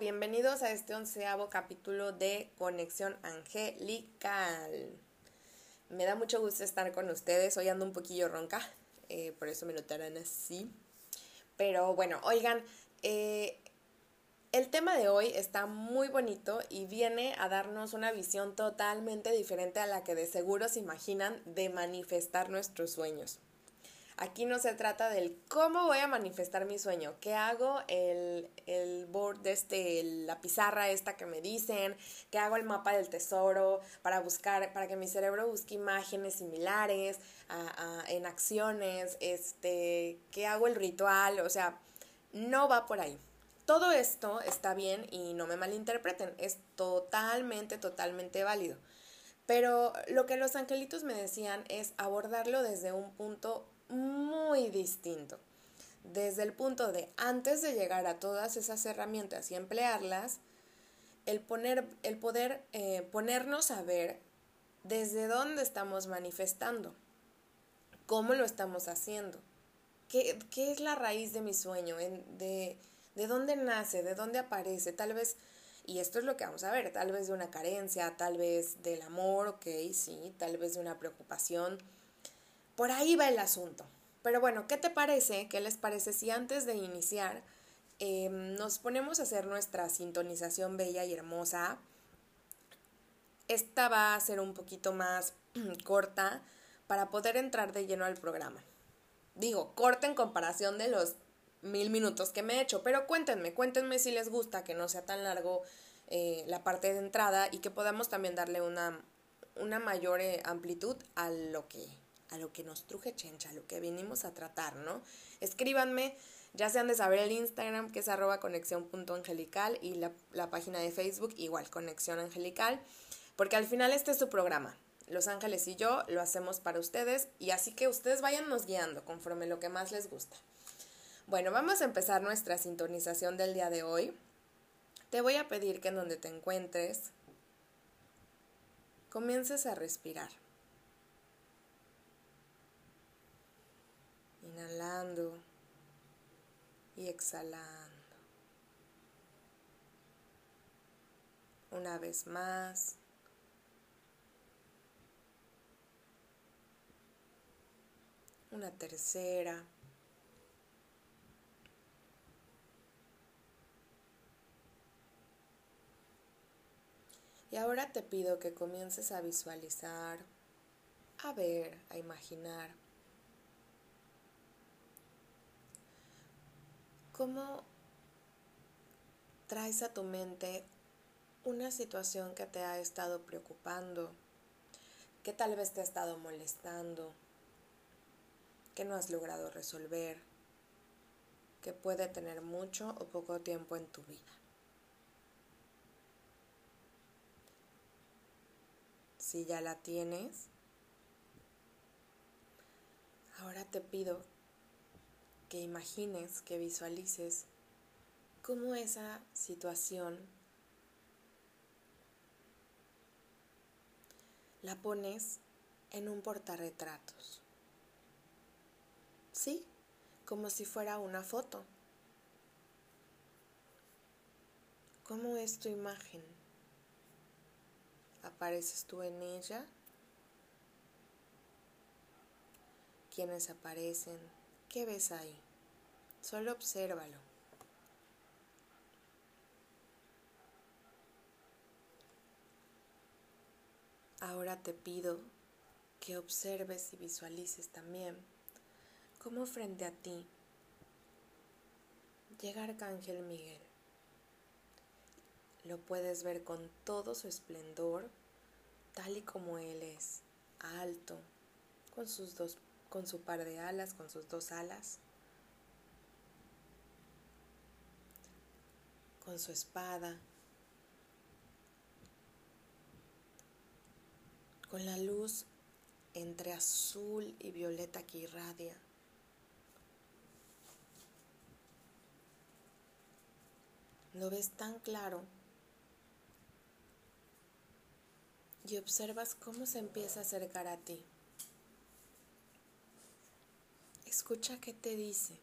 Bienvenidos a este onceavo capítulo de Conexión Angelical. Me da mucho gusto estar con ustedes. Hoy ando un poquillo ronca, eh, por eso me notarán así. Pero bueno, oigan, eh, el tema de hoy está muy bonito y viene a darnos una visión totalmente diferente a la que de seguro se imaginan de manifestar nuestros sueños. Aquí no se trata del cómo voy a manifestar mi sueño, qué hago el, el board de este, la pizarra esta que me dicen, qué hago el mapa del tesoro para buscar, para que mi cerebro busque imágenes similares en acciones, este, qué hago el ritual, o sea, no va por ahí. Todo esto está bien y no me malinterpreten, es totalmente, totalmente válido. Pero lo que los angelitos me decían es abordarlo desde un punto muy distinto. Desde el punto de antes de llegar a todas esas herramientas y emplearlas, el, poner, el poder eh, ponernos a ver desde dónde estamos manifestando, cómo lo estamos haciendo, qué, qué es la raíz de mi sueño, de, de dónde nace, de dónde aparece, tal vez, y esto es lo que vamos a ver, tal vez de una carencia, tal vez del amor, ok, sí, tal vez de una preocupación, por ahí va el asunto. Pero bueno, ¿qué te parece? ¿Qué les parece si antes de iniciar em, nos ponemos a hacer nuestra sintonización bella y hermosa? Esta va a ser un poquito más corta para poder entrar de lleno al programa. Digo, corta en comparación de los mil minutos que me he hecho, pero cuéntenme, cuéntenme si les gusta que no sea tan largo eh, la parte de entrada y que podamos también darle una, una mayor eh, amplitud a lo que a lo que nos truje chencha, a lo que vinimos a tratar, ¿no? Escríbanme, ya sean de saber el Instagram, que es arroba conexión.angelical, y la, la página de Facebook, igual, conexión angelical, porque al final este es su programa. Los ángeles y yo lo hacemos para ustedes, y así que ustedes váyannos guiando conforme lo que más les gusta. Bueno, vamos a empezar nuestra sintonización del día de hoy. Te voy a pedir que en donde te encuentres, comiences a respirar. Inhalando y exhalando. Una vez más. Una tercera. Y ahora te pido que comiences a visualizar, a ver, a imaginar ¿Cómo traes a tu mente una situación que te ha estado preocupando, que tal vez te ha estado molestando, que no has logrado resolver, que puede tener mucho o poco tiempo en tu vida? Si ya la tienes, ahora te pido que imagines, que visualices cómo esa situación la pones en un portarretratos. ¿Sí? Como si fuera una foto. ¿Cómo es tu imagen? ¿Apareces tú en ella? ¿Quiénes aparecen? ¿Qué ves ahí? Solo obsérvalo. Ahora te pido que observes y visualices también cómo frente a ti llega Arcángel Miguel. Lo puedes ver con todo su esplendor, tal y como él es, alto, con sus dos con su par de alas, con sus dos alas, con su espada, con la luz entre azul y violeta que irradia. Lo ves tan claro y observas cómo se empieza a acercar a ti. Escucha qué te dice.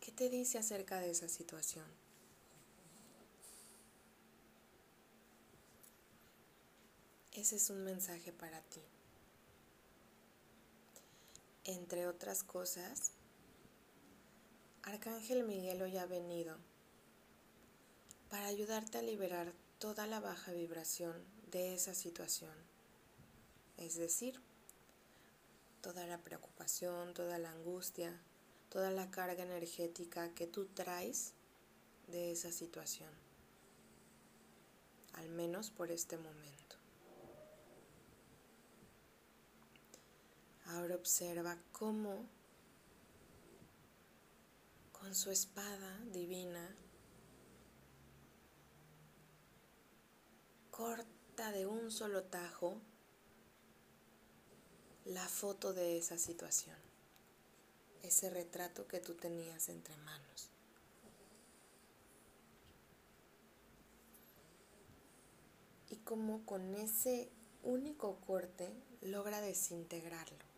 ¿Qué te dice acerca de esa situación? Ese es un mensaje para ti. Entre otras cosas, Arcángel Miguel hoy ha venido para ayudarte a liberar toda la baja vibración de esa situación. Es decir, toda la preocupación, toda la angustia, toda la carga energética que tú traes de esa situación. Al menos por este momento. Ahora observa cómo con su espada divina corta de un solo tajo la foto de esa situación, ese retrato que tú tenías entre manos. Y como con ese único corte logra desintegrarlo.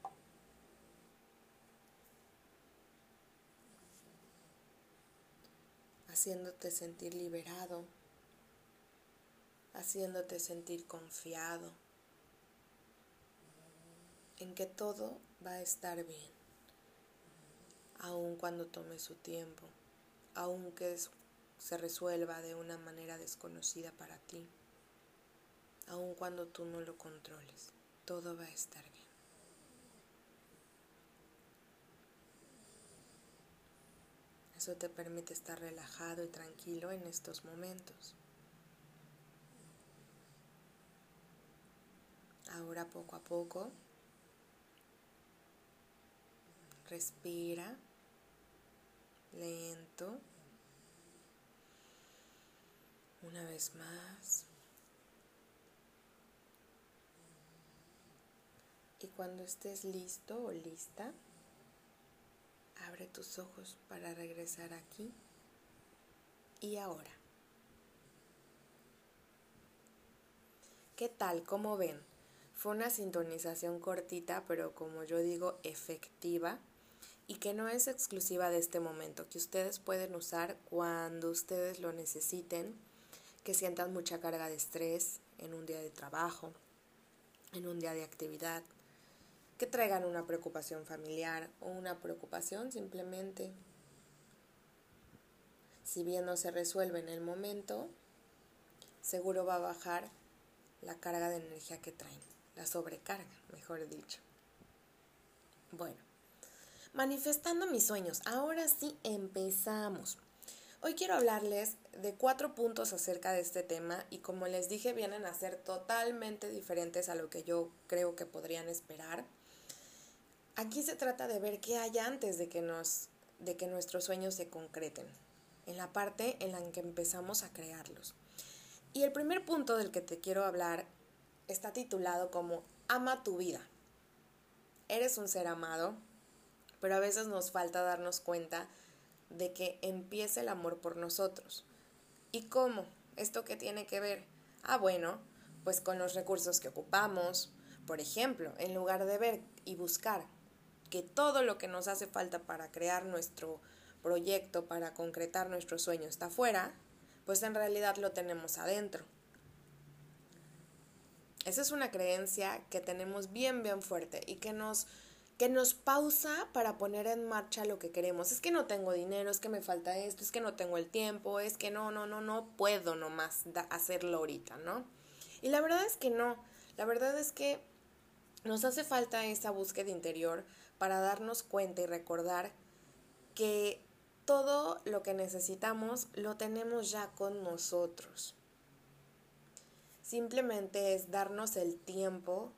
haciéndote sentir liberado, haciéndote sentir confiado en que todo va a estar bien, aun cuando tome su tiempo, aunque se resuelva de una manera desconocida para ti, aun cuando tú no lo controles, todo va a estar bien. Eso te permite estar relajado y tranquilo en estos momentos. Ahora poco a poco, respira lento. Una vez más. Y cuando estés listo o lista, Abre tus ojos para regresar aquí y ahora. ¿Qué tal? ¿Cómo ven? Fue una sintonización cortita, pero como yo digo, efectiva y que no es exclusiva de este momento, que ustedes pueden usar cuando ustedes lo necesiten, que sientan mucha carga de estrés en un día de trabajo, en un día de actividad, que traigan una preocupación familiar o una preocupación simplemente. Si bien no se resuelve en el momento, seguro va a bajar la carga de energía que traen, la sobrecarga, mejor dicho. Bueno, manifestando mis sueños, ahora sí empezamos. Hoy quiero hablarles de cuatro puntos acerca de este tema y como les dije vienen a ser totalmente diferentes a lo que yo creo que podrían esperar. Aquí se trata de ver qué hay antes de que, nos, de que nuestros sueños se concreten, en la parte en la que empezamos a crearlos. Y el primer punto del que te quiero hablar está titulado como Ama tu vida. Eres un ser amado, pero a veces nos falta darnos cuenta de que empiece el amor por nosotros. ¿Y cómo? ¿Esto qué tiene que ver? Ah, bueno, pues con los recursos que ocupamos. Por ejemplo, en lugar de ver y buscar que todo lo que nos hace falta para crear nuestro proyecto, para concretar nuestro sueño está afuera, pues en realidad lo tenemos adentro. Esa es una creencia que tenemos bien, bien fuerte y que nos, que nos pausa para poner en marcha lo que queremos. Es que no tengo dinero, es que me falta esto, es que no tengo el tiempo, es que no, no, no, no puedo nomás hacerlo ahorita, ¿no? Y la verdad es que no. La verdad es que nos hace falta esa búsqueda interior para darnos cuenta y recordar que todo lo que necesitamos lo tenemos ya con nosotros. Simplemente es darnos el tiempo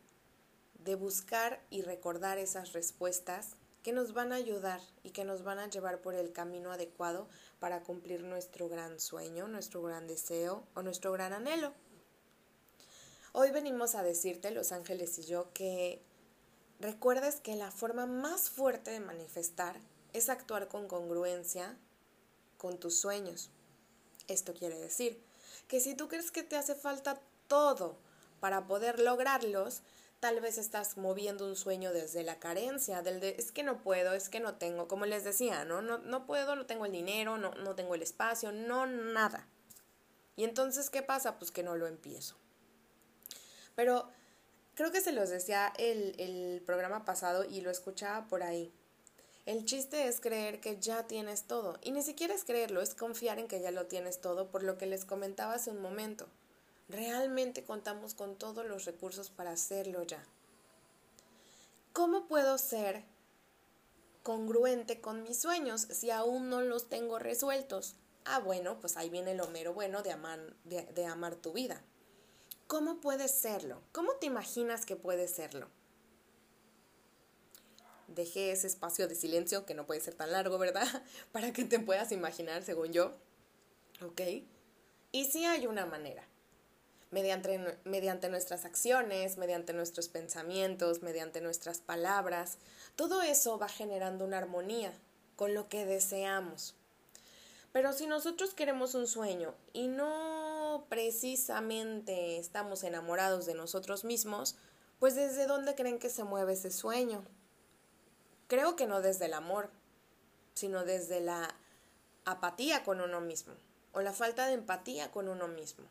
de buscar y recordar esas respuestas que nos van a ayudar y que nos van a llevar por el camino adecuado para cumplir nuestro gran sueño, nuestro gran deseo o nuestro gran anhelo. Hoy venimos a decirte, los ángeles y yo, que recuerdes que la forma más fuerte de manifestar es actuar con congruencia con tus sueños. Esto quiere decir que si tú crees que te hace falta todo para poder lograrlos, tal vez estás moviendo un sueño desde la carencia, del de es que no puedo, es que no tengo, como les decía, ¿no? No, no puedo, no tengo el dinero, no, no tengo el espacio, no nada. Y entonces, ¿qué pasa? Pues que no lo empiezo. Pero creo que se los decía el, el programa pasado y lo escuchaba por ahí. El chiste es creer que ya tienes todo. Y ni siquiera es creerlo, es confiar en que ya lo tienes todo, por lo que les comentaba hace un momento. Realmente contamos con todos los recursos para hacerlo ya. ¿Cómo puedo ser congruente con mis sueños si aún no los tengo resueltos? Ah, bueno, pues ahí viene lo mero bueno de amar, de, amar tu vida. ¿Cómo puedes serlo? ¿Cómo te imaginas que puedes serlo? Dejé ese espacio de silencio, que no puede ser tan largo, ¿verdad? Para que te puedas imaginar, según yo. ¿Ok? Y sí hay una manera. Mediante, mediante nuestras acciones, mediante nuestros pensamientos, mediante nuestras palabras, todo eso va generando una armonía con lo que deseamos. Pero si nosotros queremos un sueño y no precisamente estamos enamorados de nosotros mismos, pues ¿desde dónde creen que se mueve ese sueño? Creo que no desde el amor, sino desde la apatía con uno mismo o la falta de empatía con uno mismo.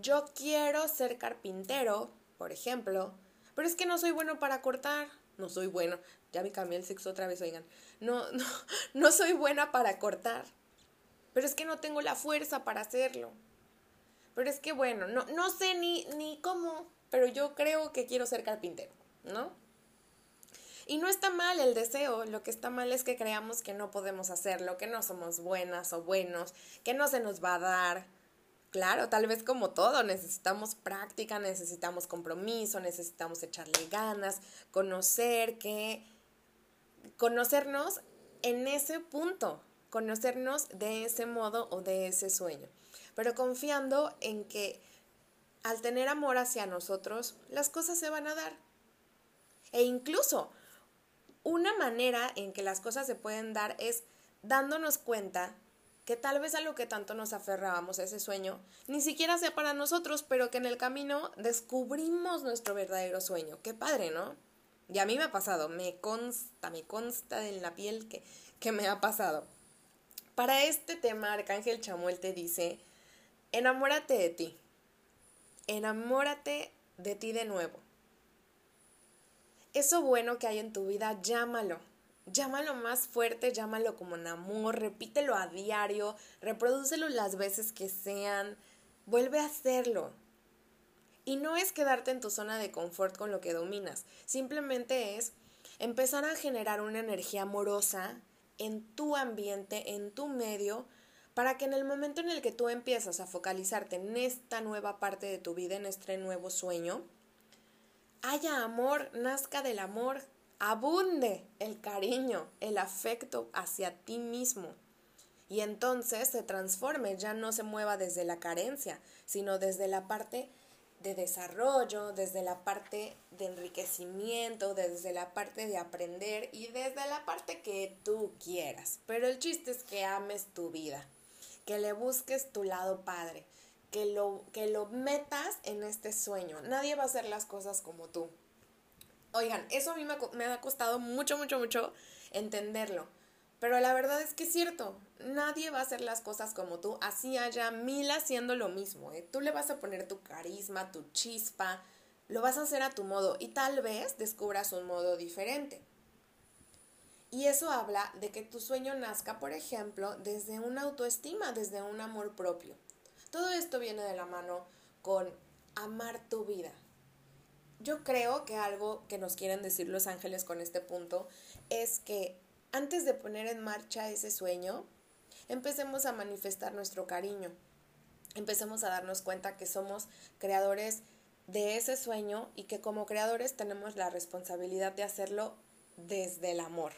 Yo quiero ser carpintero, por ejemplo, pero es que no soy bueno para cortar. No soy bueno. Ya me cambié el sexo otra vez, oigan. No, no, no soy buena para cortar pero es que no tengo la fuerza para hacerlo. Pero es que bueno, no, no sé ni, ni cómo, pero yo creo que quiero ser carpintero, ¿no? Y no está mal el deseo, lo que está mal es que creamos que no podemos hacerlo, que no somos buenas o buenos, que no se nos va a dar. Claro, tal vez como todo, necesitamos práctica, necesitamos compromiso, necesitamos echarle ganas, conocer que conocernos en ese punto, conocernos de ese modo o de ese sueño, pero confiando en que al tener amor hacia nosotros, las cosas se van a dar. E incluso una manera en que las cosas se pueden dar es dándonos cuenta que tal vez a lo que tanto nos aferrábamos ese sueño, ni siquiera sea para nosotros, pero que en el camino descubrimos nuestro verdadero sueño. Qué padre, ¿no? Y a mí me ha pasado, me consta, me consta en la piel que, que me ha pasado. Para este tema, Arcángel Chamuel te dice, enamórate de ti, enamórate de ti de nuevo. Eso bueno que hay en tu vida, llámalo. Llámalo más fuerte, llámalo como amor, repítelo a diario, reprodúcelo las veces que sean, vuelve a hacerlo. Y no es quedarte en tu zona de confort con lo que dominas, simplemente es empezar a generar una energía amorosa en tu ambiente, en tu medio, para que en el momento en el que tú empiezas a focalizarte en esta nueva parte de tu vida, en este nuevo sueño, haya amor, nazca del amor, abunde el cariño, el afecto hacia ti mismo. Y entonces se transforme, ya no se mueva desde la carencia, sino desde la parte de desarrollo, desde la parte de enriquecimiento, desde la parte de aprender y desde la parte que tú quieras. Pero el chiste es que ames tu vida, que le busques tu lado padre, que lo, que lo metas en este sueño. Nadie va a hacer las cosas como tú. Oigan, eso a mí me, ha costado mucho, mucho, mucho entenderlo pero la verdad es que es cierto, nadie va a hacer las cosas como tú, así haya mil haciendo lo mismo. ¿eh? Tú le vas a poner tu carisma, tu chispa, lo vas a hacer a tu modo y tal vez descubras un modo diferente. Y eso habla de que tu sueño nazca, por ejemplo, desde una autoestima, desde un amor propio. Todo esto viene de la mano con amar tu vida. Yo creo que algo que nos quieren decir los ángeles con este punto es que antes de poner en marcha ese sueño, empecemos a manifestar nuestro cariño. Empecemos a darnos cuenta que somos creadores de ese sueño y que como creadores tenemos la responsabilidad de hacerlo desde el amor.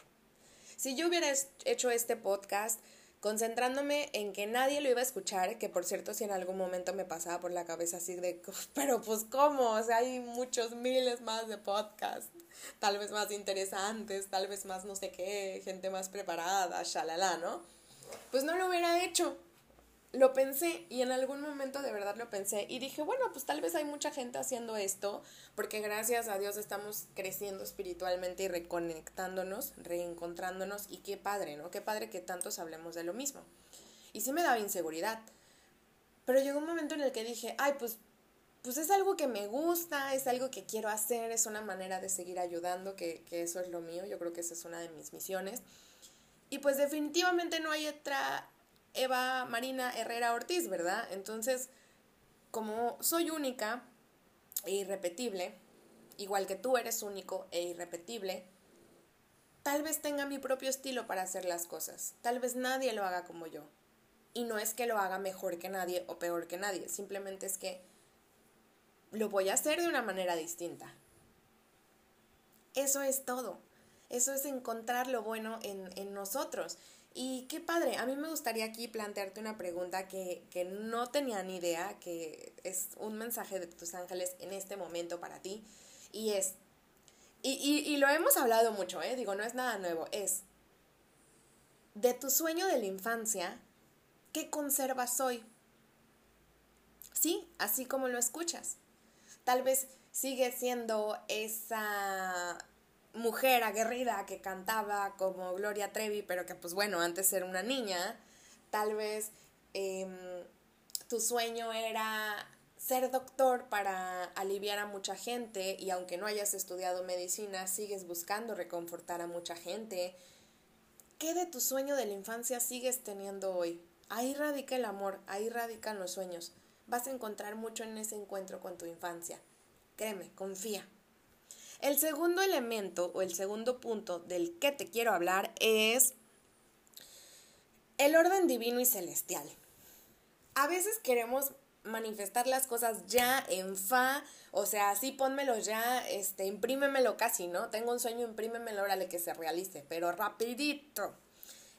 Si yo hubiera hecho este podcast concentrándome en que nadie lo iba a escuchar, que por cierto si en algún momento me pasaba por la cabeza así de, pero pues cómo, o sea, hay muchos miles más de podcasts tal vez más interesantes, tal vez más no sé qué, gente más preparada, shalala, ¿no? Pues no lo hubiera hecho. Lo pensé y en algún momento de verdad lo pensé y dije, bueno, pues tal vez hay mucha gente haciendo esto porque gracias a Dios estamos creciendo espiritualmente y reconectándonos, reencontrándonos y qué padre, ¿no? Qué padre que tantos hablemos de lo mismo. Y sí me daba inseguridad. Pero llegó un momento en el que dije, ay, pues pues es algo que me gusta, es algo que quiero hacer, es una manera de seguir ayudando, que, que eso es lo mío, yo creo que esa es una de mis misiones. Y pues definitivamente no hay otra Eva Marina Herrera Ortiz, ¿verdad? Entonces, como soy única e irrepetible, igual que tú eres único e irrepetible, tal vez tenga mi propio estilo para hacer las cosas. Tal vez nadie lo haga como yo. Y no es que lo haga mejor que nadie o peor que nadie, simplemente es que lo voy a hacer de una manera distinta. Eso es todo. Eso es encontrar lo bueno en, nosotros. Y qué padre, a mí me gustaría aquí plantearte una pregunta que, no tenía ni idea, que es un mensaje de tus ángeles en este momento para ti. Y es, y, y lo hemos hablado mucho, ¿eh? digo, no es nada nuevo, es, de tu sueño de la infancia, ¿qué conservas hoy? Sí, así como lo escuchas tal vez sigue siendo esa mujer aguerrida que cantaba como Gloria Trevi, pero que pues bueno, antes era una niña, tal vez em, tu sueño era ser doctor para aliviar a mucha gente y aunque no hayas estudiado medicina, sigues buscando reconfortar a mucha gente. ¿Qué de tu sueño de la infancia sigues teniendo hoy? Ahí radica el amor, ahí radican los sueños vas a encontrar mucho en ese encuentro con tu infancia. Créeme, confía. El segundo elemento o el segundo punto del que te quiero hablar es el orden divino y celestial. A veces queremos manifestar las cosas ya en fa, o sea, así pónmelo ya, este, imprímemelo casi, ¿no? Tengo un sueño, imprímemelo, órale que se realice, pero rapidito.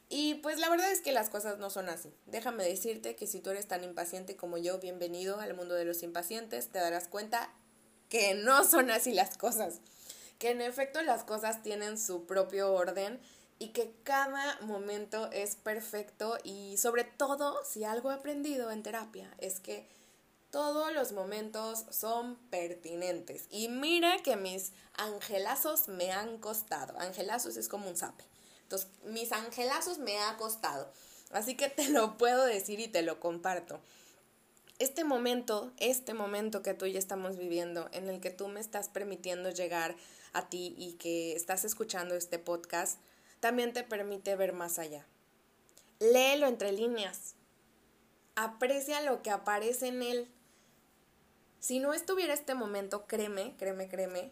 Y pues la verdad es que las cosas no son así. Déjame decirte que si tú eres tan impaciente como yo, bienvenido al mundo de los impacientes, te darás cuenta que no son así las cosas. Que en efecto las cosas tienen su propio orden y que cada momento es perfecto y sobre todo si algo he aprendido en terapia es que todos los momentos son pertinentes. Y mira que mis angelazos me han costado. Angelazos es como un zape. Entonces, mis angelazos me ha costado. Así que te lo puedo decir y te lo comparto. Este momento, este momento que tú y estamos viviendo, en el que tú me estás permitiendo llegar a ti y que estás escuchando este podcast, también te permite ver más allá. Léelo entre líneas. Aprecia lo que aparece en él. Si no estuviera este momento, créeme, créeme, créeme,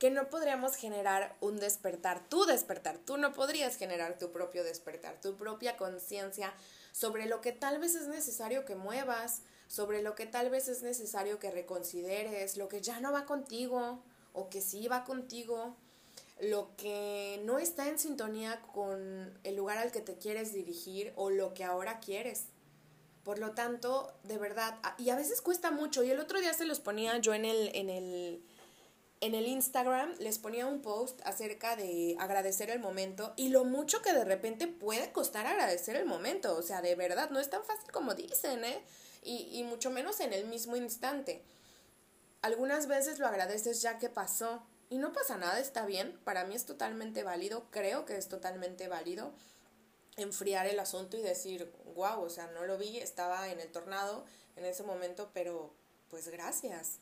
que no podríamos generar un despertar, tu despertar, tú no podrías generar tu propio despertar, tu propia conciencia sobre lo que tal vez es necesario que muevas, sobre lo que tal vez es necesario que reconsideres, lo que ya no va contigo o que sí va contigo, lo que no está en sintonía con el lugar al que te quieres dirigir o lo que ahora quieres. Por lo tanto, de verdad, y a veces cuesta mucho, y el otro día se los ponía yo en el, en el, en el Instagram les ponía un post acerca de agradecer el momento y lo mucho que de repente puede costar agradecer el momento. O sea, de verdad, no es tan fácil como dicen, ¿eh? Y, y mucho menos en el mismo instante. Algunas veces lo agradeces ya que pasó y no pasa nada, está bien. Para mí es totalmente válido, creo que es totalmente válido enfriar el asunto y decir, wow, o sea, no lo vi, estaba en el tornado en ese momento, pero pues gracias,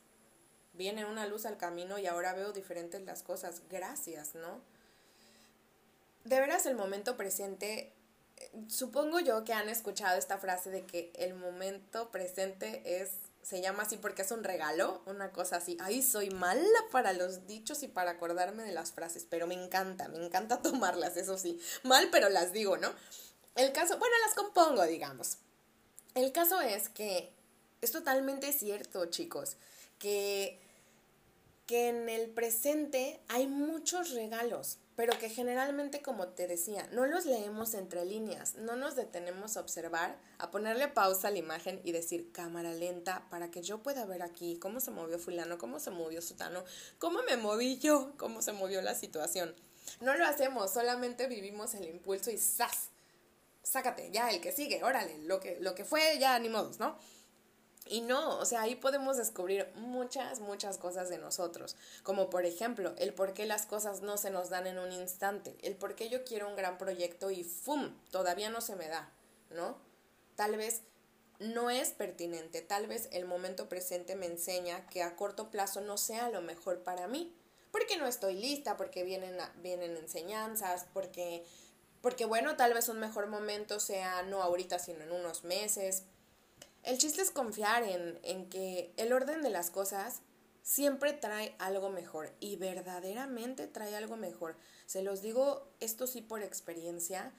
viene una luz al camino y ahora veo diferentes las cosas. Gracias, ¿no? De veras el momento presente, supongo yo que han escuchado esta frase de que el momento presente es, se llama así porque es un regalo, una cosa así. Ay, soy mala para los dichos y para acordarme de las frases, pero me encanta, me encanta tomarlas, eso sí. Mal, pero las digo, ¿no? El caso, bueno, las compongo, digamos. El caso es que es totalmente cierto, chicos, que que en el presente hay muchos regalos, pero que generalmente, como te decía, no los leemos entre líneas, no nos detenemos a observar, a ponerle pausa a la imagen y decir cámara lenta para que yo pueda ver aquí cómo se movió fulano, cómo se movió sutano, cómo me moví yo, cómo se movió la situación. No lo hacemos, solamente vivimos el impulso y ¡zas! sácate, ya el que sigue, órale, lo que, lo que fue, ya ni modos, ¿no? Y no, o sea, ahí podemos descubrir muchas, muchas cosas de nosotros, como por ejemplo, el por qué las cosas no se nos dan en un instante, el por qué yo quiero un gran proyecto y ¡fum! todavía no se me da, ¿no? Tal vez no es pertinente, tal vez el momento presente me enseña que a corto plazo no sea lo mejor para mí, porque no estoy lista, porque vienen, vienen enseñanzas, porque, porque bueno, tal vez un mejor momento sea no ahorita, sino en unos meses, el chiste es confiar en, en que el orden de las cosas siempre trae algo mejor y verdaderamente trae algo mejor. Se los digo, esto sí por experiencia,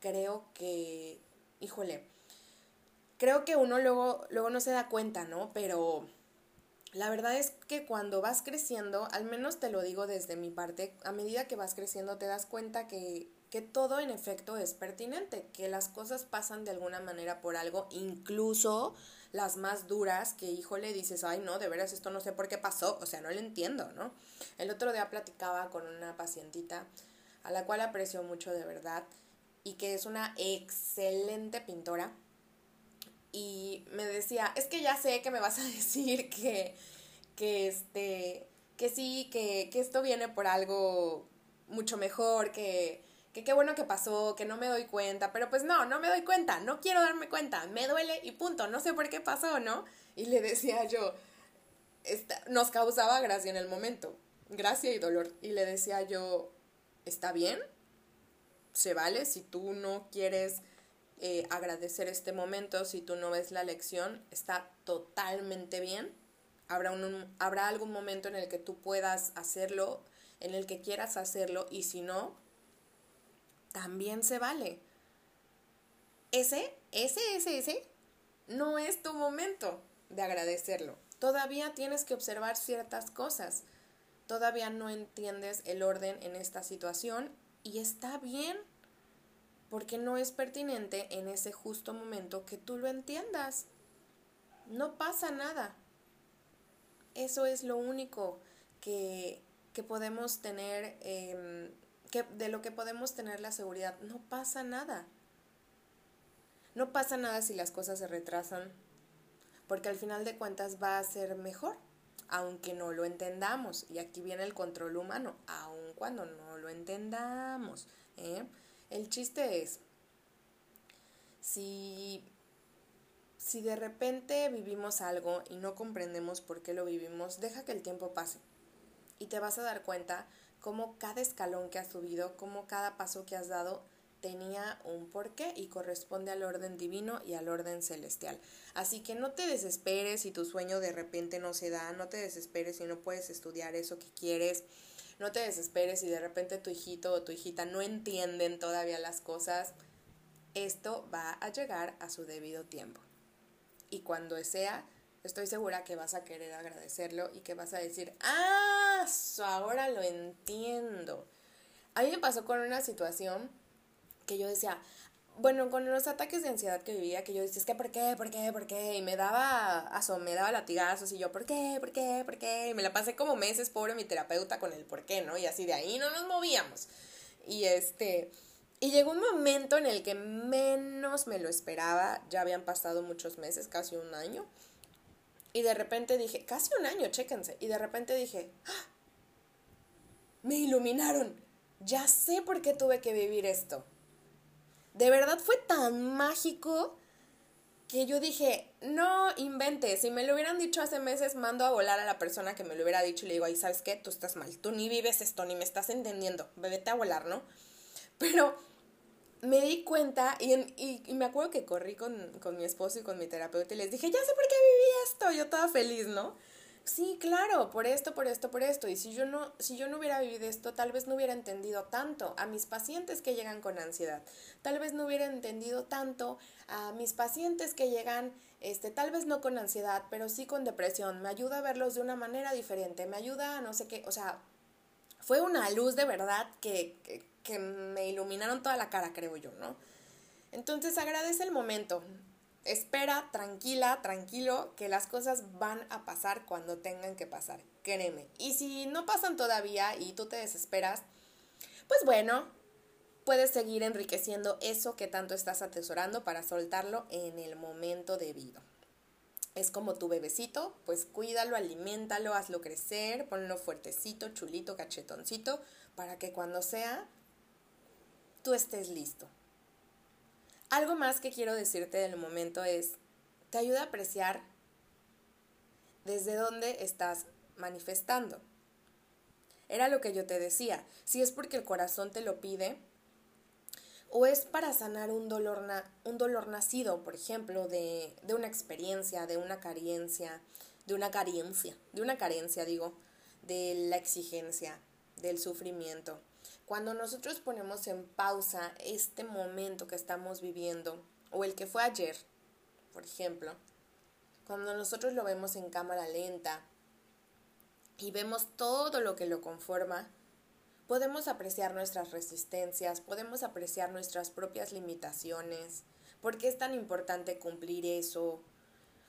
creo que, híjole, creo que uno luego, luego no se da cuenta, ¿no? Pero la verdad es que cuando vas creciendo, al menos te lo digo desde mi parte, a medida que vas creciendo te das cuenta que que todo en efecto es pertinente, que las cosas pasan de alguna manera por algo, incluso las más duras, que híjole dices, ay no, de veras esto no sé por qué pasó, o sea, no lo entiendo, ¿no? El otro día platicaba con una pacientita a la cual aprecio mucho de verdad y que es una excelente pintora y me decía, es que ya sé que me vas a decir que, que este, que sí, que, que esto viene por algo mucho mejor, que, que qué bueno que pasó, que no me doy cuenta, pero pues no, no me doy cuenta, no quiero darme cuenta, me duele y punto, no sé por qué pasó, ¿no? Y le decía yo, nos causaba gracia en el momento, gracia y dolor, y le decía yo, ¿está bien? ¿Se vale si tú no quieres eh, agradecer este momento, si tú no ves la lección, está totalmente bien? Habrá, un, habrá algún momento en el que tú puedas hacerlo, en el que quieras hacerlo, y si no, también se vale. Ese, ese, ese, ese, no es tu momento de agradecerlo. Todavía tienes que observar ciertas cosas. Todavía no entiendes el orden en esta situación y está bien porque no es pertinente en ese justo momento que tú lo entiendas. No pasa nada. Eso es lo único que, que podemos tener eh, que, de lo que podemos tener la seguridad. No pasa nada. No pasa nada si las cosas se retrasan, porque al final de cuentas va a ser mejor, aunque no lo entendamos. Y aquí viene el control humano, aun cuando no lo entendamos. ¿eh? El chiste es, si, si de repente vivimos algo y no comprendemos por qué lo vivimos, deja que el tiempo pase. Y te vas a dar cuenta cómo cada escalón que has subido, cómo cada paso que has dado tenía un porqué y corresponde al orden divino y al orden celestial. Así que no te desesperes si tu sueño de repente no se da, no te desesperes si no puedes estudiar eso que quieres, no te desesperes si de repente tu hijito o tu hijita no entienden todavía las cosas. Esto va a llegar a su debido tiempo. Y cuando sea, estoy segura que vas a querer agradecerlo y que vas a decir, ah, ahora lo entiendo. A mí me pasó con una situación que yo decía, bueno, con los ataques de ansiedad que vivía, que yo decía, es que ¿por qué? ¿Por qué? ¿Por qué? Y me daba, aso, me daba latigazos y yo, ¿por qué? ¿Por qué? ¿Por qué? Y me la pasé como meses, pobre mi terapeuta, con el por qué, ¿no? Y así de ahí no nos movíamos. Y este, y llegó un momento en el que menos me lo esperaba, ya habían pasado muchos meses, casi un año, y de repente dije, casi un año, chéquense. Y de repente dije, ¡Ah! me iluminaron. Ya sé por qué tuve que vivir esto. De verdad fue tan mágico que yo dije, no invente, si me lo hubieran dicho hace meses, mando a volar a la persona que me lo hubiera dicho y le digo, ay, ¿sabes qué? Tú estás mal, tú ni vives esto, ni me estás entendiendo, vete a volar, ¿no? Pero me di cuenta y, y, me acuerdo que corrí con, con, mi esposo y con mi terapeuta y les dije, ya sé por qué viví esto, yo estaba feliz, ¿no? Sí, claro, por esto, por esto, por esto. Y si yo no, si yo no hubiera vivido esto, tal vez no hubiera entendido tanto a mis pacientes que llegan con ansiedad. Tal vez no hubiera entendido tanto a mis pacientes que llegan, este, tal vez no con ansiedad, pero sí con depresión. Me ayuda a verlos de una manera diferente, me ayuda a no sé qué, o sea, fue una luz de verdad que, que me iluminaron toda la cara, creo yo, ¿no? Entonces agradece el momento. Espera, tranquila, tranquilo, que las cosas van a pasar cuando tengan que pasar, créeme. Y si no pasan todavía y tú te desesperas, pues bueno, puedes seguir enriqueciendo eso que tanto estás atesorando para soltarlo en el momento debido. Es como tu bebecito, pues cuídalo, aliméntalo, hazlo crecer, ponlo fuertecito, chulito, cachetoncito, para que cuando sea, tú estés listo. Algo más que quiero decirte del momento es, te ayuda a apreciar desde dónde estás manifestando. Era lo que yo te decía, si es porque el corazón te lo pide, o es para sanar un dolor, un dolor nacido, por ejemplo, de, de una experiencia, de una carencia, de una carencia, de una carencia, digo, de la exigencia, del sufrimiento. Cuando nosotros ponemos en pausa este momento que estamos viviendo, o el que fue ayer, por ejemplo, cuando nosotros lo vemos en cámara lenta y vemos todo lo que lo conforma, podemos apreciar nuestras resistencias, podemos apreciar nuestras propias limitaciones, por qué es tan importante cumplir eso.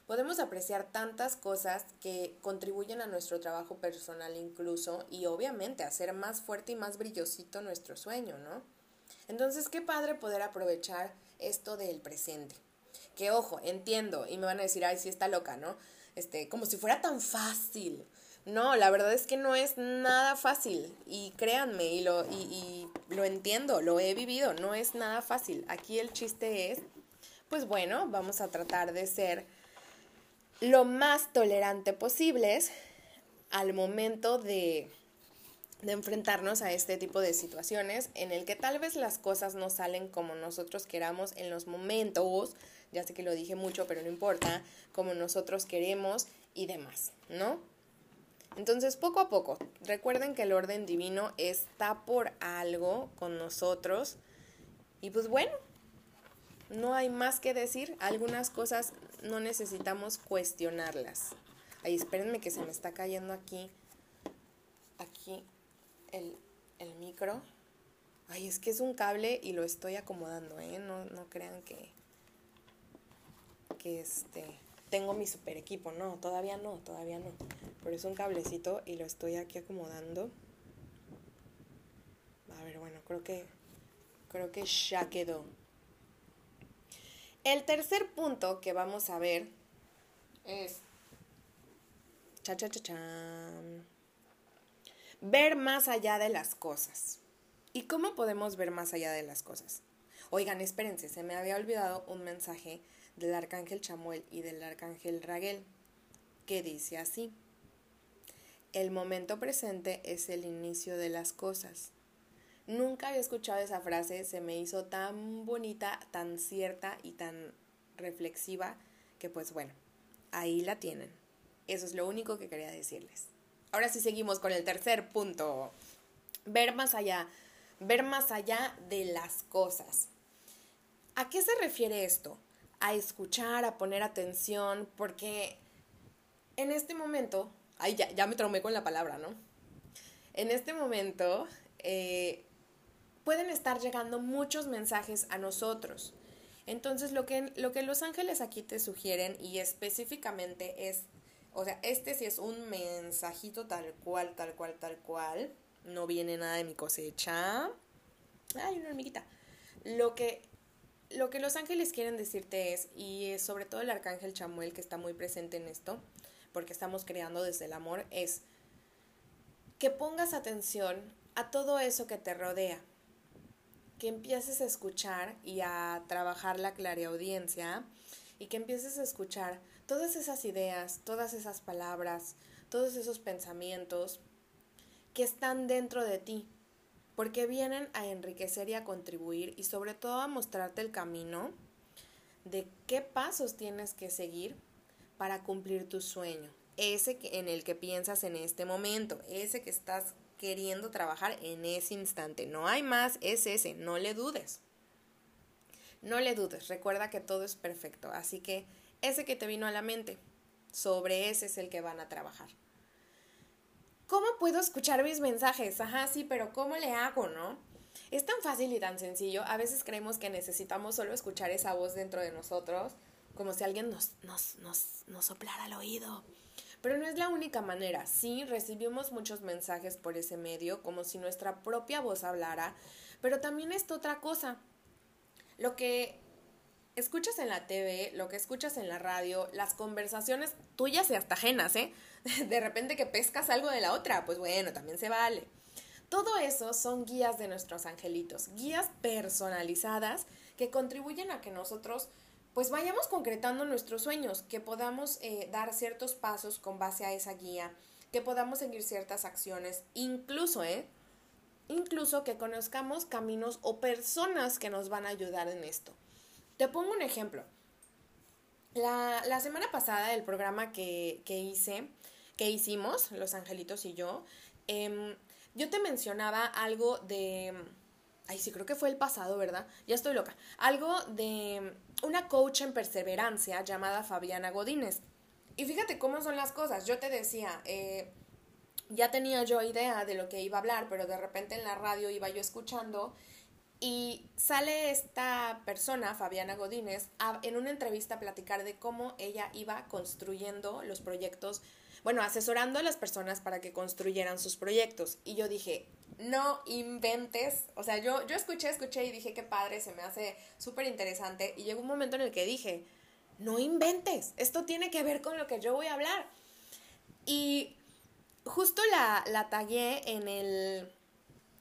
Podemos apreciar tantas cosas que contribuyen a nuestro trabajo personal incluso y obviamente hacer más fuerte y más brillosito nuestro sueño, ¿no? Entonces, qué padre poder aprovechar esto del presente. Que ojo, entiendo y me van a decir, ay, sí está loca, ¿no? Este, como si fuera tan fácil. No, la verdad es que no es nada fácil y créanme y lo, y, lo entiendo, lo he vivido, no es nada fácil. Aquí el chiste es, pues bueno, vamos a tratar de ser lo más tolerante posibles al momento de, de enfrentarnos a este tipo de situaciones en el que tal vez las cosas no salen como nosotros queramos en los momentos, ya sé que lo dije mucho, pero no importa, como nosotros queremos y demás, ¿no? Entonces, poco a poco, recuerden que el orden divino está por algo con nosotros. Y pues bueno, no hay más que decir. Algunas cosas no necesitamos cuestionarlas. Ay, espérenme que se me está cayendo aquí, aquí el, el micro. Ay, es que es un cable y lo estoy acomodando, ¿eh? No, no crean que, que este tengo mi super equipo. No, todavía no, todavía no. Pero es un cablecito y lo estoy aquí acomodando. A ver, bueno, creo que creo que ya quedó. El tercer punto que vamos a ver es cha cha cha ver más allá de las cosas. ¿Y cómo podemos ver más allá de las cosas? Oigan, espérense, se me había olvidado un mensaje del arcángel Chamuel y del arcángel Raguel, que dice así, el momento presente es el inicio de las cosas. Nunca había escuchado esa frase, se me hizo tan bonita, tan cierta y tan reflexiva que pues bueno, ahí la tienen. Eso es lo único que quería decirles. Ahora sí seguimos con el tercer punto. Ver más allá, ver más allá de las cosas. ¿A qué se refiere esto? a escuchar, a poner atención, porque en este momento, ay, ya, ya me traumé con la palabra, ¿no? En este momento eh, pueden estar llegando muchos mensajes a nosotros. Entonces, lo que, lo que los ángeles aquí te sugieren y específicamente es, o sea, este sí es un mensajito tal cual, tal cual, tal cual. No viene nada de mi cosecha. Ay, una hormiguita. Lo que lo que los ángeles quieren decirte es, y sobre todo el arcángel Chamuel que está muy presente en esto, porque estamos creando desde el amor, es que pongas atención a todo eso que te rodea, que empieces a escuchar y a trabajar la clareaudiencia y que empieces a escuchar todas esas ideas, todas esas palabras, todos esos pensamientos que están dentro de ti, porque vienen a enriquecer y a contribuir y sobre todo a mostrarte el camino de qué pasos tienes que seguir para cumplir tu sueño, ese en el que piensas en este momento, ese que estás queriendo trabajar en ese instante. No hay más, es ese, no le dudes. No le dudes, recuerda que todo es perfecto, así que ese que te vino a la mente, sobre ese es el que van a trabajar. ¿Cómo puedo escuchar mis mensajes? Ajá, sí, pero ¿cómo le hago, no? Es tan fácil y tan sencillo. A veces creemos que necesitamos solo escuchar esa voz dentro de nosotros, como si alguien nos, nos, nos, nos soplara al oído. Pero no es la única manera. Sí, recibimos muchos mensajes por ese medio, como si nuestra propia voz hablara, Pero también es otra cosa. Lo que escuchas en la TV, lo que escuchas en la radio, las conversaciones tuyas y hasta ajenas, ¿eh? De repente que pescas algo de la otra, pues bueno, también se vale. Todo eso son guías de nuestros angelitos, guías personalizadas que contribuyen a que nosotros pues vayamos concretando nuestros sueños, que podamos eh, dar ciertos pasos con base a esa guía, que podamos seguir ciertas acciones, incluso, ¿eh? Incluso que conozcamos caminos o personas que nos van a ayudar en esto. Te pongo un ejemplo. La, semana pasada, el programa que, hice, que hicimos, Los Angelitos y yo, em, yo te mencionaba algo de... Ay, sí, creo que fue el pasado, ¿verdad? Ya estoy loca. Algo de una coach en perseverancia llamada Fabiana Godínez. Y fíjate cómo son las cosas. Yo te decía, eh, ya tenía yo idea de lo que iba a hablar, pero de repente en la radio iba yo escuchando y sale esta persona, Fabiana Godínez, en una entrevista a platicar de cómo ella iba construyendo los proyectos, bueno, asesorando a las personas para que construyeran sus proyectos. Y yo dije, no inventes. O sea, yo, yo escuché, escuché y dije, qué padre, se me hace súper interesante. Y llegó un momento en el que dije, no inventes, esto tiene que ver con lo que yo voy a hablar. Y justo la, la tagué en el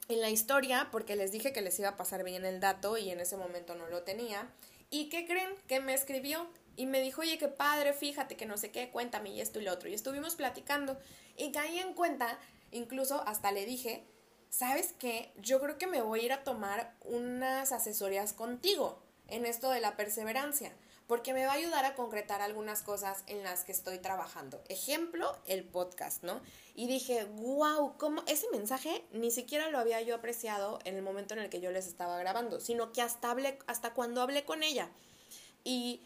en la historia porque les dije que les iba a pasar bien el dato y en ese momento no lo tenía. ¿Y qué creen? Que me escribió y me dijo, oye, qué padre, fíjate que no sé qué, cuéntame y esto y lo otro. Y estuvimos platicando y caí en cuenta, incluso hasta le dije, ¿sabes qué? Yo creo que me voy a ir a tomar unas asesorías contigo en esto de la perseverancia porque me va a ayudar a concretar algunas cosas en las que estoy trabajando. Ejemplo, el podcast, ¿no? Y dije, wow, ¿cómo ese mensaje ni siquiera lo había yo apreciado en el momento en el que yo les estaba grabando, sino que hasta, hablé, hasta cuando hablé con ella. Y,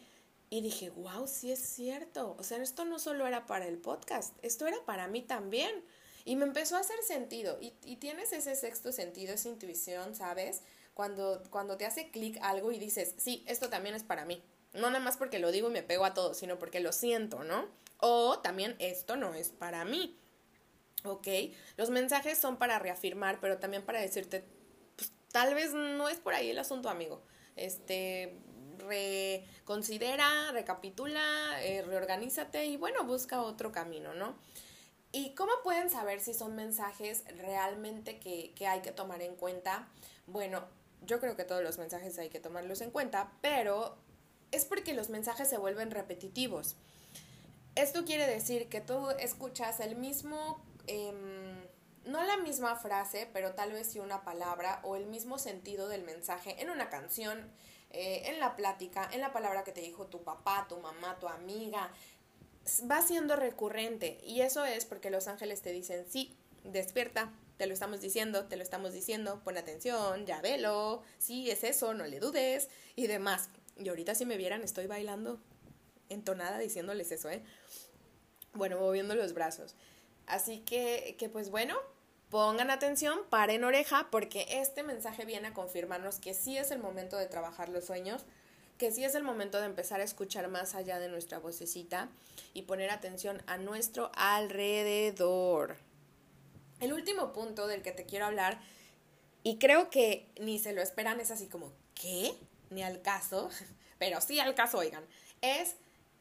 y dije, wow, sí es cierto. O sea, esto no solo era para el podcast, esto era para mí también. Y me empezó a hacer sentido. Y, tienes ese sexto sentido, esa intuición, ¿sabes? Cuando, cuando te hace clic algo y dices, sí, esto también es para mí. No nada más porque lo digo y me pego a todo, sino porque lo siento, ¿no? O también esto no es para mí. ¿Ok? Los mensajes son para reafirmar, pero también para decirte, pues, tal vez no es por ahí el asunto, amigo. Este, reconsidera, recapitula, eh, reorganízate y bueno, busca otro camino, ¿no? ¿Y cómo pueden saber si son mensajes realmente que, que hay que tomar en cuenta? Bueno, yo creo que todos los mensajes hay que tomarlos en cuenta, pero es porque los mensajes se vuelven repetitivos. Esto quiere decir que tú escuchas el mismo, em, no la misma frase, pero tal vez sí una palabra o el mismo sentido del mensaje en una canción, eh, en la plática, en la palabra que te dijo tu papá, tu mamá, tu amiga. Va siendo recurrente y eso es porque los ángeles te dicen, sí, despierta, te lo estamos diciendo, te lo estamos diciendo, pon atención, ya velo, sí, es eso, no le dudes y demás. Y ahorita si me vieran estoy bailando entonada diciéndoles eso, ¿eh? Bueno, moviendo los brazos. Así que, que pues bueno, pongan atención, paren oreja, porque este mensaje viene a confirmarnos que sí es el momento de trabajar los sueños, que sí es el momento de empezar a escuchar más allá de nuestra vocecita y poner atención a nuestro alrededor. El último punto del que te quiero hablar, y creo que ni se lo esperan, es así como, ¿qué? ni al caso, pero sí al caso, oigan, es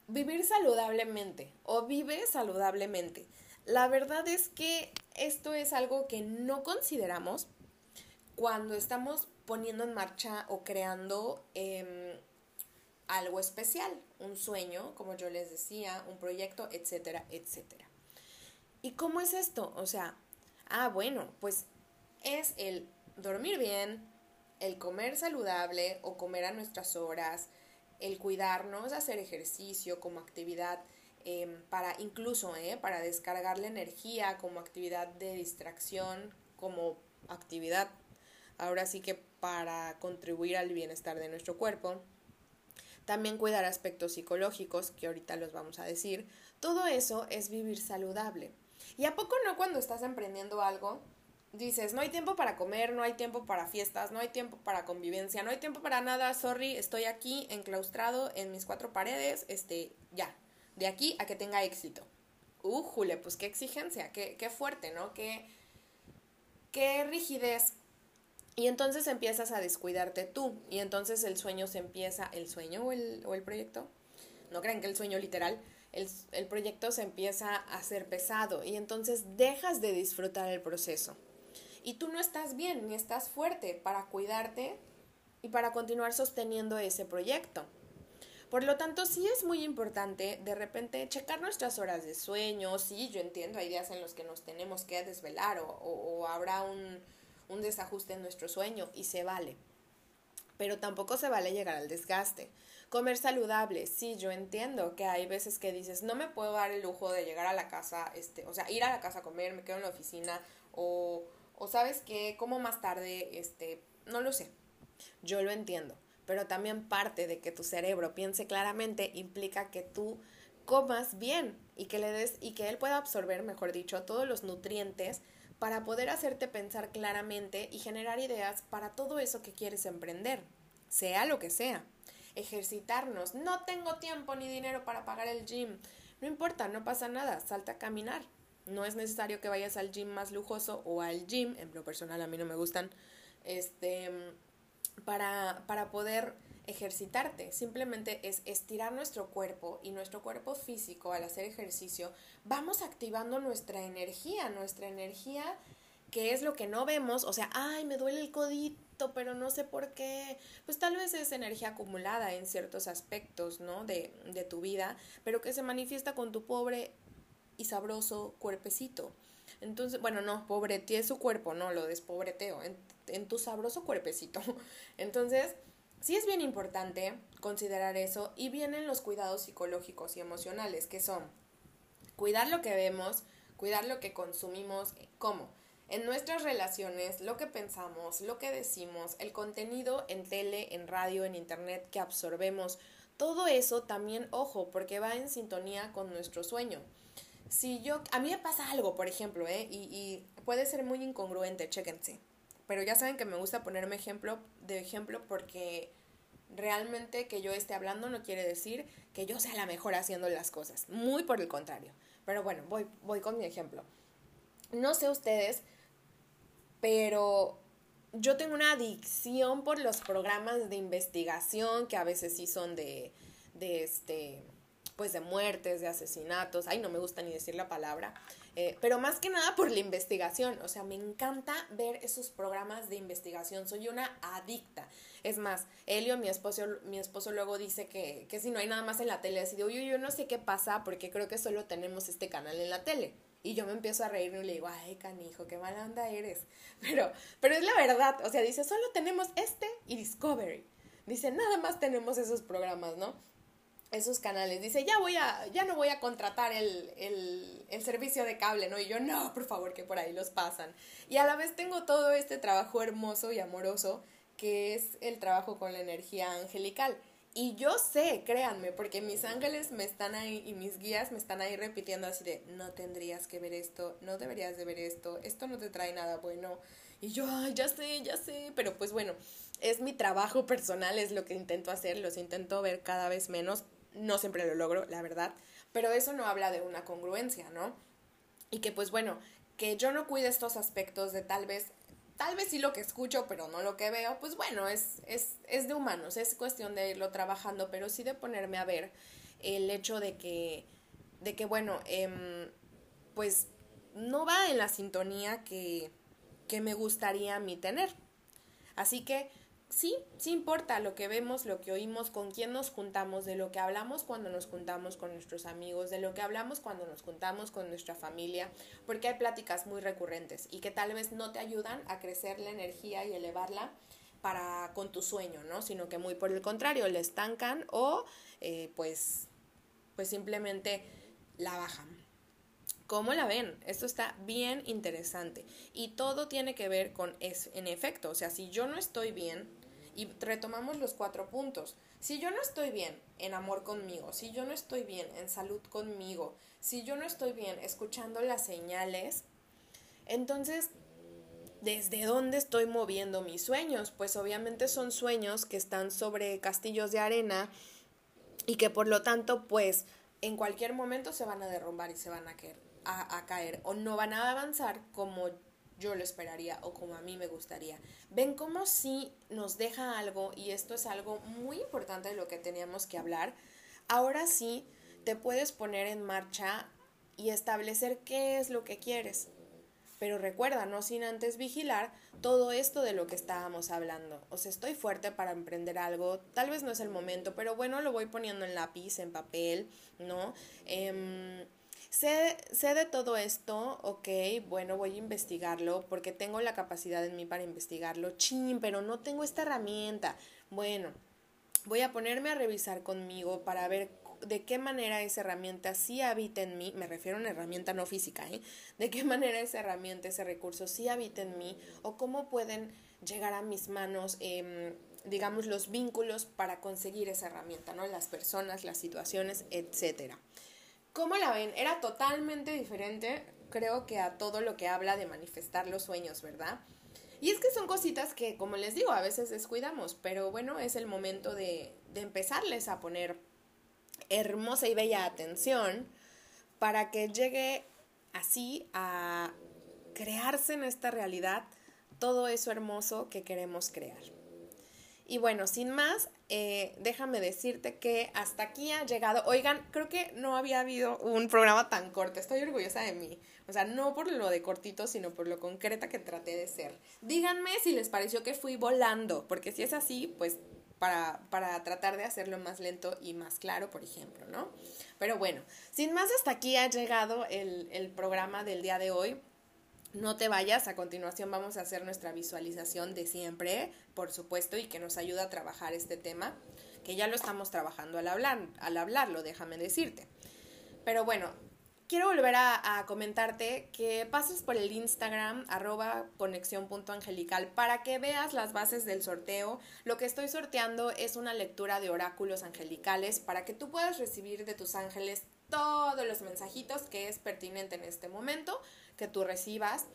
vivir saludablemente o vive saludablemente. La verdad es que esto es algo que no consideramos cuando estamos poniendo en marcha o creando em, algo especial, un sueño, como yo les decía, un proyecto, etcétera, etcétera. ¿Y cómo es esto? O sea, ah, bueno, pues es el dormir bien, el comer saludable o comer a nuestras horas, el cuidarnos, hacer ejercicio como actividad em, para incluso eh, para descargar la energía, como actividad de distracción, como actividad ahora sí que para contribuir al bienestar de nuestro cuerpo. También cuidar aspectos psicológicos, que ahorita los vamos a decir. Todo eso es vivir saludable. ¿Y a poco no cuando estás emprendiendo algo? dices, no hay tiempo para comer, no hay tiempo para fiestas, no hay tiempo para convivencia, no hay tiempo para nada, sorry, estoy aquí enclaustrado en mis cuatro paredes, este, ya, de aquí a que tenga éxito. Uh, Jule, pues qué exigencia, qué, qué fuerte, ¿no? Qué, qué rigidez. Y entonces empiezas a descuidarte tú y entonces el sueño se empieza, el sueño o el, o el proyecto, no crean que el sueño literal, el, el proyecto se empieza a hacer pesado y entonces dejas de disfrutar el proceso. Y tú no estás bien ni estás fuerte para cuidarte y para continuar sosteniendo ese proyecto. Por lo tanto, sí es muy importante de repente checar nuestras horas de sueño. Sí, yo entiendo, hay días en los que nos tenemos que desvelar o, o, habrá un, un desajuste en nuestro sueño y se vale. Pero tampoco se vale llegar al desgaste. Comer saludable, sí, yo entiendo que hay veces que dices, no me puedo dar el lujo de llegar a la casa, este, o sea, ir a la casa a comer, me quedo en la oficina, o, o sabes que como más tarde, este, no lo sé. Yo lo entiendo pero también parte de que tu cerebro piense claramente implica que tú comas bien y que le des y que él pueda absorber, mejor dicho, todos los nutrientes para poder hacerte pensar claramente y generar ideas para todo eso que quieres emprender, sea lo que sea. Ejercitarnos, no tengo tiempo ni dinero para pagar el gym. No importa, no pasa nada, salta a caminar. No es necesario que vayas al gym más lujoso o al gym, en lo personal a mí no me gustan, este para, para poder ejercitarte. Simplemente es estirar nuestro cuerpo y nuestro cuerpo físico al hacer ejercicio, vamos activando nuestra energía, nuestra energía que es lo que no vemos, o sea, ay, me duele el codito, pero no sé por qué. Pues tal vez es energía acumulada en ciertos aspectos, ¿no? De, de tu vida, pero que se manifiesta con tu pobre y sabroso cuerpecito. Entonces, bueno, no, pobreteé su cuerpo, no, lo despobreteo, en, en tu sabroso cuerpecito. Entonces, sí es bien importante considerar eso y vienen los cuidados psicológicos y emocionales, que son cuidar lo que vemos, cuidar lo que consumimos, ¿cómo? En nuestras relaciones, lo que pensamos, lo que decimos, el contenido en tele, en radio, en internet que absorbemos, todo eso también, ojo, porque va en sintonía con nuestro sueño si yo, a mí me pasa algo, por ejemplo, ¿eh? y, y puede ser muy incongruente, chéquense, pero ya saben que me gusta ponerme ejemplo de ejemplo porque realmente que yo esté hablando no quiere decir que yo sea la mejor haciendo las cosas, muy por el contrario. Pero bueno, voy, voy con mi ejemplo. No sé ustedes, pero yo tengo una adicción por los programas de investigación que a veces sí son de, de este, pues de muertes, de asesinatos, ay no me gusta ni decir la palabra, eh, pero más que nada por la investigación, o sea, me encanta ver esos programas de investigación, soy una adicta. Es más, Elio, mi esposo, mi esposo luego dice que, que si no hay nada más en la tele, así de, uy, yo no sé qué pasa porque creo que solo tenemos este canal en la tele. Y yo me empiezo a reír y le digo, ay, canijo, qué mala onda eres. Pero, pero es la verdad, o sea, dice, solo tenemos este y Discovery. Dice, nada más tenemos esos programas, ¿no? Esos canales. Dice, ya voy a, ya no voy a contratar el, el, el, servicio de cable, ¿no? Y yo, no, por favor, que por ahí los pasan. Y a la vez tengo todo este trabajo hermoso y amoroso que es el trabajo con la energía angelical. Y yo sé, créanme, porque mis ángeles me están ahí y mis guías me están ahí repitiendo así de, no tendrías que ver esto, no deberías de ver esto, esto no te trae nada bueno. Y yo, ya sé, ya sé, pero pues bueno, es mi trabajo personal, es lo que intento hacer, los intento ver cada vez menos no siempre lo logro, la verdad, pero eso no habla de una congruencia, ¿no? Y que pues bueno, que yo no cuide estos aspectos de tal vez, tal vez sí lo que escucho, pero no lo que veo, pues bueno, es, es, es de humanos, es cuestión de irlo trabajando, pero sí de ponerme a ver el hecho de que, de que bueno, eh, pues no va en la sintonía que, que me gustaría a mí tener. Así que sí, sí importa lo que vemos, lo que oímos, con quién nos juntamos, de lo que hablamos cuando nos juntamos con nuestros amigos, de lo que hablamos cuando nos juntamos con nuestra familia, porque hay pláticas muy recurrentes y que tal vez no te ayudan a crecer la energía y elevarla para con tu sueño, ¿no? Sino que muy por el contrario, le estancan o eh, pues, pues simplemente la bajan. ¿Cómo la ven? Esto está bien interesante y todo tiene que ver con eso, en efecto, o sea, si yo no estoy bien, y retomamos los cuatro puntos. Si yo no estoy bien en amor conmigo, si yo no estoy bien en salud conmigo, si yo no estoy bien escuchando las señales, entonces, ¿desde dónde estoy moviendo mis sueños? Pues obviamente son sueños que están sobre castillos de arena y que por lo tanto, pues, en cualquier momento se van a derrumbar y se van a caer, a, caer o no van a avanzar como yo lo esperaría o como a mí me gustaría. Ven cómo si nos deja algo, y esto es algo muy importante de lo que teníamos que hablar, ahora sí te puedes poner en marcha y establecer qué es lo que quieres. Pero recuerda, no sin antes vigilar todo esto de lo que estábamos hablando. O sea, estoy fuerte para emprender algo, tal vez no es el momento, pero bueno, lo voy poniendo en lápiz, en papel, ¿no? Em, sé, sé de todo esto, ok, bueno, voy a investigarlo porque tengo la capacidad en mí para investigarlo. Chin, pero no tengo esta herramienta. Bueno, voy a ponerme a revisar conmigo para ver de qué manera esa herramienta sí habita en mí, me refiero a una herramienta no física, ¿eh? de qué manera esa herramienta, ese recurso sí habita en mí o cómo pueden llegar a mis manos, eh, digamos, los vínculos para conseguir esa herramienta, ¿no? Las personas, las situaciones, etcétera. ¿Cómo la ven? Era totalmente diferente, creo que a todo lo que habla de manifestar los sueños, ¿verdad? Y es que son cositas que, como les digo, a veces descuidamos, pero bueno, es el momento de, de empezarles a poner hermosa y bella atención para que llegue así a crearse en esta realidad todo eso hermoso que queremos crear. Y bueno, sin más, eh, déjame decirte que hasta aquí ha llegado. Oigan, creo que no había habido un programa tan corto. Estoy orgullosa de mí. O sea, no por lo de cortito, sino por lo concreta que traté de ser. Díganme si les pareció que fui volando, porque si es así, pues para, tratar de hacerlo más lento y más claro, por ejemplo, ¿no? Pero bueno, sin más, hasta aquí ha llegado el, el programa del día de hoy. No te vayas, a continuación vamos a hacer nuestra visualización de siempre, por supuesto, y que nos ayuda a trabajar este tema, que ya lo estamos trabajando al, hablar, al hablarlo, déjame decirte. Pero bueno, quiero volver a, comentarte que pases por el Instagram arroba conexión.angelical para que veas las bases del sorteo. Lo que estoy sorteando es una lectura de oráculos angelicales para que tú puedas recibir de tus ángeles todos los mensajitos que es pertinente en este momento que tú recibas.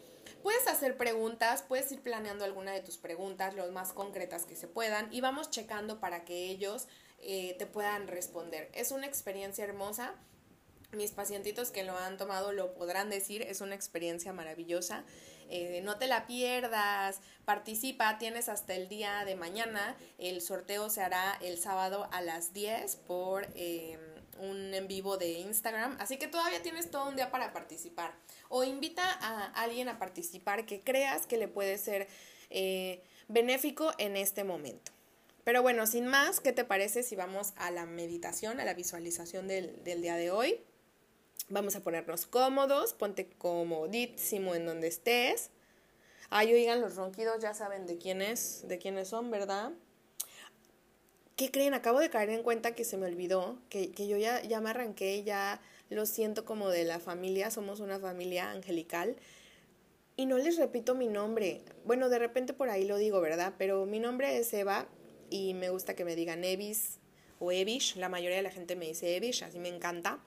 Puedes hacer preguntas, puedes ir planeando alguna de tus preguntas, lo más concretas que se puedan, y vamos checando para que ellos eh, te puedan responder. Es una experiencia hermosa mis pacientitos que lo han tomado lo podrán decir, es una experiencia maravillosa. Eh, no te la pierdas, participa, tienes hasta el día de mañana, el sorteo se hará el sábado a las 10 por em, un en vivo de Instagram, así que todavía tienes todo un día para participar. O invita a alguien a participar que creas que le puede ser eh, benéfico en este momento. Pero bueno, sin más, ¿qué te parece si vamos a la meditación, a la visualización del, del día de hoy? Vamos a ponernos cómodos, ponte comodísimo en donde estés. Ay, oigan, los ronquidos ya saben de quiénes, de quiénes son, ¿verdad? ¿Qué creen? Acabo de caer en cuenta que se me olvidó, que, yo ya, ya me arranqué, ya lo siento como de la familia, somos una familia angelical. Y no les repito mi nombre. Bueno, de repente por ahí lo digo, ¿verdad? Pero mi nombre es Eva y me gusta que me digan Evis o Evish. La mayoría de la gente me dice Evish, así me encanta.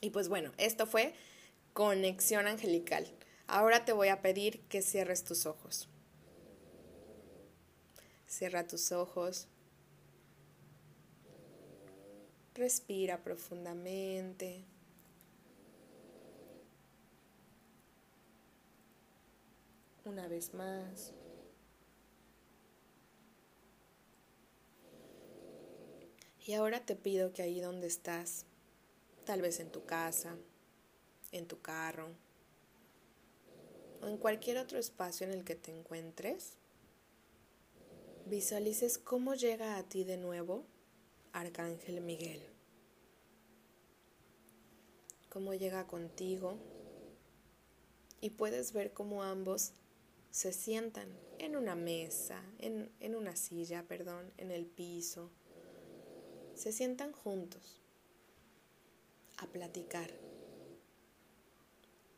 Y pues bueno, esto fue conexión angelical. Ahora te voy a pedir que cierres tus ojos. Cierra tus ojos. Respira profundamente. Una vez más. Y ahora te pido que ahí donde estás, tal vez en tu casa, en tu carro o en cualquier otro espacio en el que te encuentres, visualices cómo llega a ti de nuevo Arcángel Miguel, cómo llega contigo y puedes ver cómo ambos se sientan en una mesa, en, en una silla, perdón, en el piso, se sientan juntos a platicar.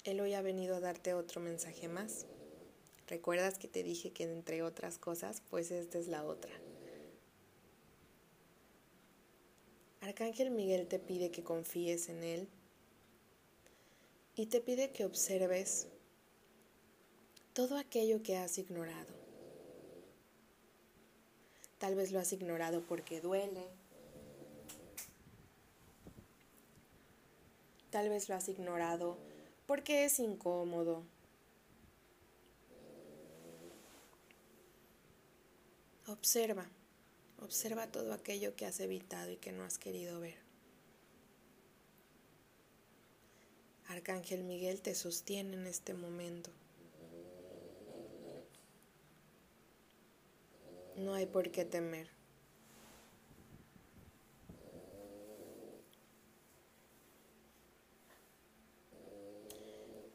Él hoy ha venido a darte otro mensaje más. ¿Recuerdas que te dije que entre otras cosas, pues esta es la otra? Arcángel Miguel te pide que confíes en Él y te pide que observes todo aquello que has ignorado. Tal vez lo has ignorado porque duele. Tal vez lo has ignorado porque es incómodo. Observa observa todo aquello que has evitado y que no has querido ver. Arcángel Miguel te sostiene en este momento. No hay por qué temer.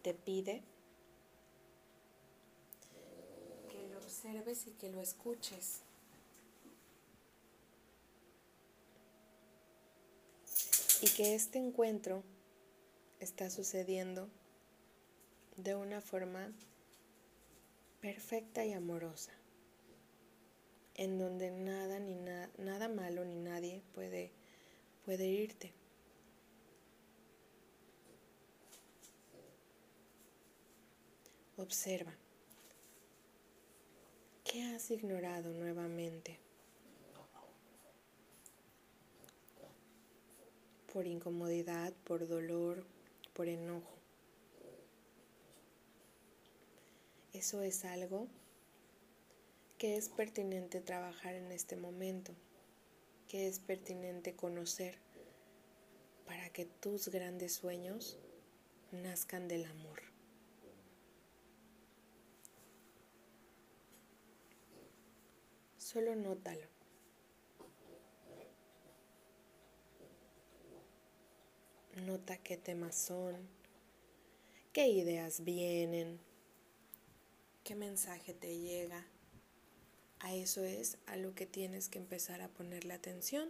Te pide que lo observes y que lo escuches. Y que este encuentro está sucediendo de una forma perfecta y amorosa en donde nada ni nada malo ni nadie puede puede irte. Observa. ¿Qué has ignorado nuevamente? Por incomodidad, por dolor, por enojo. Eso es algo que es pertinente trabajar en este momento, que es pertinente conocer para que tus grandes sueños nazcan del amor. Solo nótalo. Nota qué temas son, qué ideas vienen, qué mensaje te llega. A eso es a lo que tienes que empezar a ponerle atención.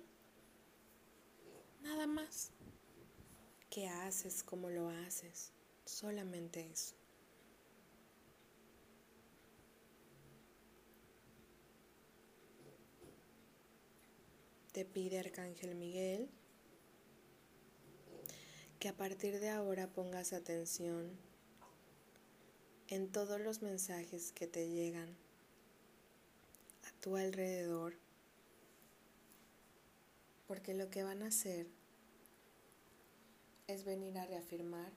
Nada más. ¿Qué haces? ¿Cómo lo haces? Solamente eso. Te pide Arcángel Miguel que a partir de ahora pongas atención en todos los mensajes que te llegan tu alrededor, porque lo que van a hacer es venir a reafirmar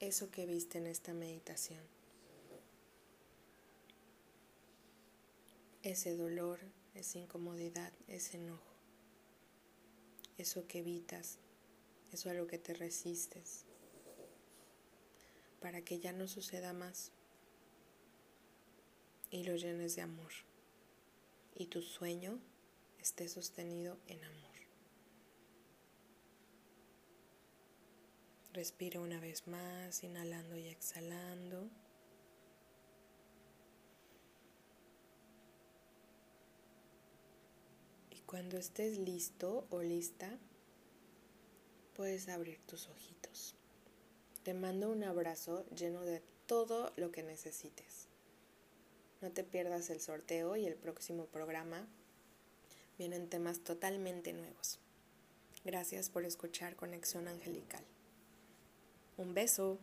eso que viste en esta meditación. Ese dolor, esa incomodidad, ese enojo, eso que evitas, eso a lo que te resistes, para que ya no suceda más y lo llenes de amor y tu sueño esté sostenido en amor. Respira una vez más, inhalando y exhalando. Y cuando estés listo o lista, puedes abrir tus ojitos. Te mando un abrazo lleno de todo lo que necesites. No te pierdas el sorteo y el próximo programa. Vienen temas totalmente nuevos. Gracias por escuchar Conexión Angelical. Un beso.